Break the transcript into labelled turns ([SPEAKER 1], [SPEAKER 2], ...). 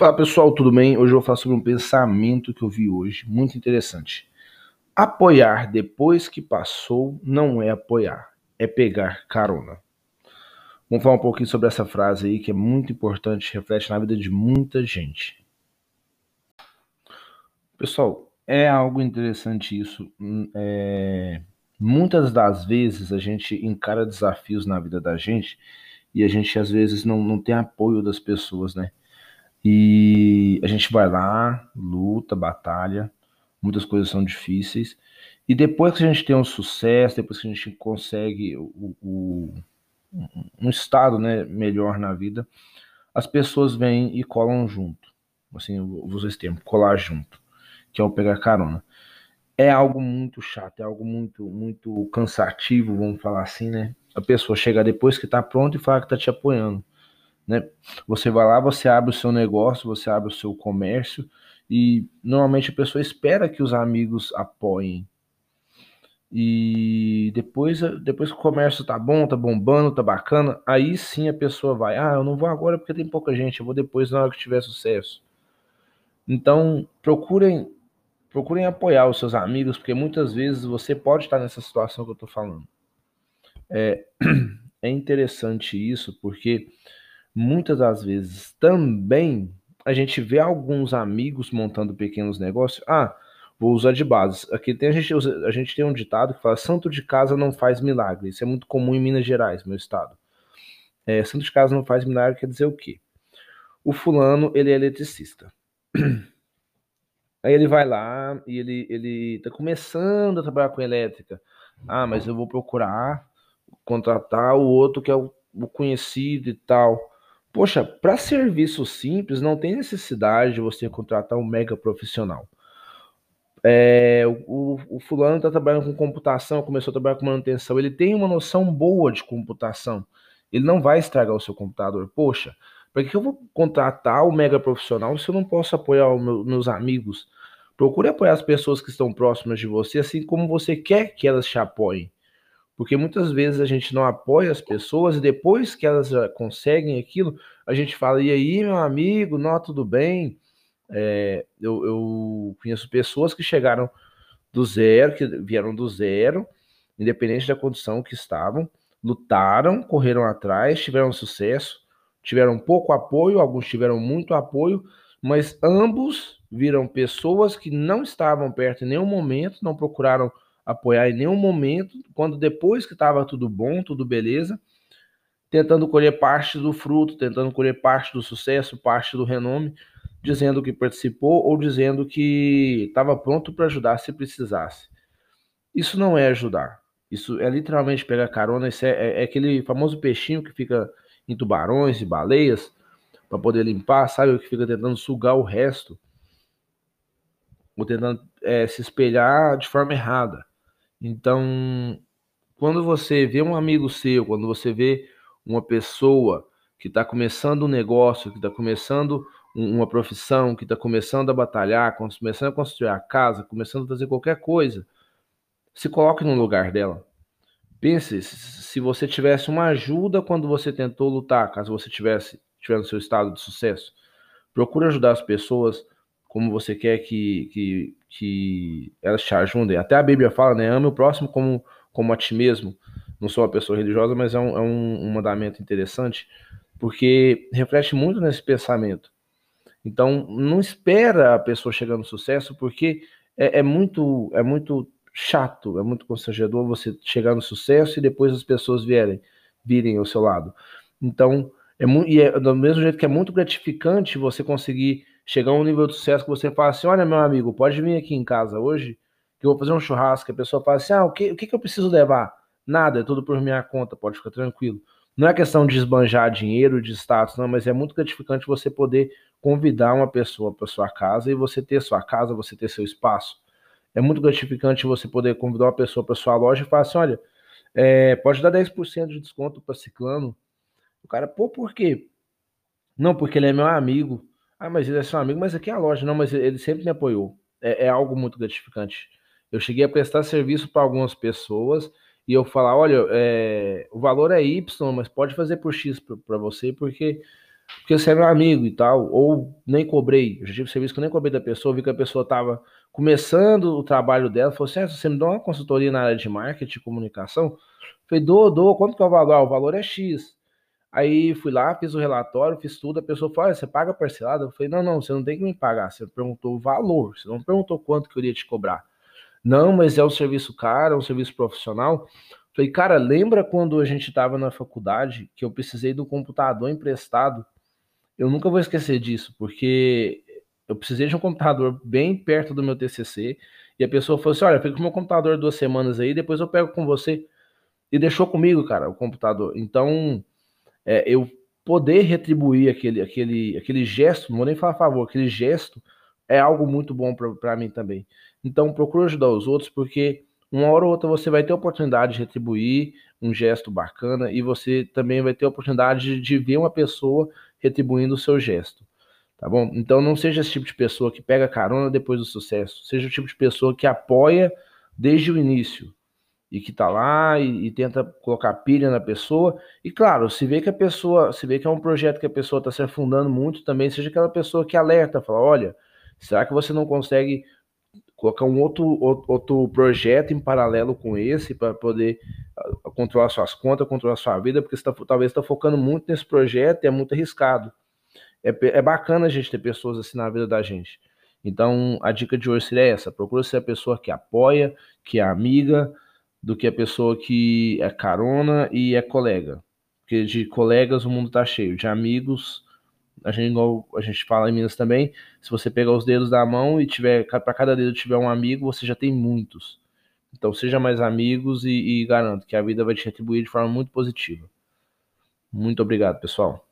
[SPEAKER 1] Fala pessoal, tudo bem? Hoje eu vou falar sobre um pensamento que eu vi hoje, muito interessante. Apoiar depois que passou não é apoiar, é pegar carona. Vamos falar um pouquinho sobre essa frase aí que é muito importante, reflete na vida de muita gente. Pessoal, é algo interessante isso. Hum, é... Muitas das vezes a gente encara desafios na vida da gente e a gente às vezes não, não tem apoio das pessoas, né? E a gente vai lá, luta, batalha, muitas coisas são difíceis. E depois que a gente tem um sucesso, depois que a gente consegue o, o, um estado né, melhor na vida, as pessoas vêm e colam junto. Assim, esse termo, colar junto, que é o pegar carona. É algo muito chato, é algo muito, muito cansativo, vamos falar assim, né? A pessoa chega depois que tá pronto e fala que tá te apoiando. Né? Você vai lá, você abre o seu negócio, você abre o seu comércio e normalmente a pessoa espera que os amigos apoiem. E depois, depois que o comércio tá bom, tá bombando, tá bacana, aí sim a pessoa vai, ah, eu não vou agora porque tem pouca gente, eu vou depois na hora que tiver sucesso. Então, procurem procurem apoiar os seus amigos, porque muitas vezes você pode estar nessa situação que eu tô falando. É, é interessante isso, porque muitas das vezes também a gente vê alguns amigos montando pequenos negócios. Ah, vou usar de base. Aqui tem, a, gente, a gente tem um ditado que fala: santo de casa não faz milagre. Isso é muito comum em Minas Gerais, meu estado. É, santo de casa não faz milagre quer dizer o quê? O fulano, ele é eletricista. Aí ele vai lá e ele, ele tá começando a trabalhar com elétrica. Ah, mas eu vou procurar contratar o outro que é o, o conhecido e tal. Poxa, para serviço simples não tem necessidade de você contratar um mega profissional. É, o, o, fulano está trabalhando com computação, começou a trabalhar com manutenção, ele tem uma noção boa de computação. Ele não vai estragar o seu computador. Poxa, para que eu vou contratar o mega profissional se eu não posso apoiar meu, meus amigos? Procure apoiar as pessoas que estão próximas de você, assim como você quer que elas te apoiem. Porque muitas vezes a gente não apoia as pessoas e depois que elas já conseguem aquilo, a gente fala: e aí, meu amigo, não, tudo bem? É, eu, eu conheço pessoas que chegaram do zero, que vieram do zero, independente da condição que estavam, lutaram, correram atrás, tiveram sucesso, tiveram pouco apoio, alguns tiveram muito apoio, mas ambos viram pessoas que não estavam perto em nenhum momento, não procuraram apoiar em nenhum momento, quando depois que estava tudo bom, tudo beleza, tentando colher parte do fruto, tentando colher parte do sucesso, parte do renome, dizendo que participou ou dizendo que estava pronto para ajudar se precisasse. Isso não é ajudar. Isso é literalmente pegar carona. Isso é, é, é aquele famoso peixinho que fica em tubarões e baleias para poder limpar, sabe? Que fica tentando sugar o resto ou tentando é, se espelhar de forma errada. Então, quando você vê um amigo seu, quando você vê uma pessoa que está começando um negócio, que está começando uma profissão, que está começando a batalhar, começando a construir a casa, começando a fazer qualquer coisa, se coloque no lugar dela. Pense se você tivesse uma ajuda quando você tentou lutar, caso você tivesse tiver no seu estado de sucesso. Procure ajudar as pessoas como você quer que, que, que elas te ajudem. Até a Bíblia fala, né? Ame o próximo como, como a ti mesmo. Não sou uma pessoa religiosa, mas é um, é um, um mandamento interessante, porque reflete muito nesse pensamento. Então, não espera a pessoa chegar no sucesso, porque é, é, muito é muito chato, é muito constrangedor você chegar no sucesso e depois as pessoas vierem, virem ao seu lado. Então, é muito, e é do mesmo jeito que é muito gratificante você conseguir chegar a um nível de sucesso que você fala assim: olha, meu amigo, pode vir aqui em casa hoje, que eu vou fazer um churrasco. A pessoa fala assim: ah, o que, o que, eu preciso levar? Nada, é tudo por minha conta, pode ficar tranquilo. Não é questão de esbanjar dinheiro, de status, não, mas é muito gratificante você poder convidar uma pessoa para sua casa e você ter sua casa, você ter seu espaço. É muito gratificante você poder convidar uma pessoa para sua loja e falar assim: olha, é, pode dar 10% de desconto para Ciclano. O cara, pô, por quê? Não, porque ele é meu amigo. Ah, mas ele é seu amigo, mas aqui é a loja. Não, mas ele sempre me apoiou. É, é algo muito gratificante. Eu cheguei a prestar serviço para algumas pessoas e eu falar, olha, é, o valor é Y, mas pode fazer por X para você, porque porque você é meu amigo e tal, ou nem cobrei. Eu já tive serviço que eu nem cobrei da pessoa, vi que a pessoa estava começando o trabalho dela, falou assim: ah, você me dá uma consultoria na área de marketing e comunicação? Eu falei, dou, dou, quanto que é o valor? Ah, o valor é X. Aí fui lá, fiz o relatório, fiz tudo, a pessoa falou, você paga parcelado? Eu falei, não, não, você não tem que me pagar, você perguntou o valor, você não perguntou quanto que eu iria te cobrar. Não, mas é um serviço caro, é um serviço profissional. Falei, cara, lembra quando a gente estava na faculdade que eu precisei do computador emprestado? Eu nunca vou esquecer disso, porque eu precisei de um computador bem perto do meu TCC e a pessoa falou assim: Olha, fica com o meu computador duas semanas aí, depois eu pego com você. E deixou comigo, cara, o computador. Então, é, eu poder retribuir aquele, aquele, aquele gesto, não vou nem falar a favor, aquele gesto é algo muito bom para mim também. Então, procura ajudar os outros, porque uma hora ou outra você vai ter a oportunidade de retribuir um gesto bacana e você também vai ter a oportunidade de, ver uma pessoa retribuindo o seu gesto. Tá bom? Então não seja esse tipo de pessoa que pega carona depois do sucesso. Seja o tipo de pessoa que apoia desde o início e que tá lá e, e, tenta colocar pilha na pessoa. E claro, se vê que a pessoa, se vê que é um projeto que a pessoa está se afundando muito, também seja aquela pessoa que alerta, fala, olha, será que você não consegue colocar um outro, outro projeto em paralelo com esse para poder ah, controlar suas contas, controlar sua vida, porque você tá, talvez está focando muito nesse projeto e é muito arriscado. É, é bacana a gente ter pessoas assim na vida da gente. Então, a dica de hoje seria essa: procura ser a pessoa que apoia, que é amiga, do que a pessoa que é carona e é colega. Porque de colegas o mundo está cheio, de amigos a gente, igual a gente fala em Minas também, se você pegar os dedos da mão e tiver, para cada dedo tiver um amigo, você já tem muitos. Então seja mais amigos e, e garanto que a vida vai te retribuir de forma muito positiva. Muito obrigado, pessoal.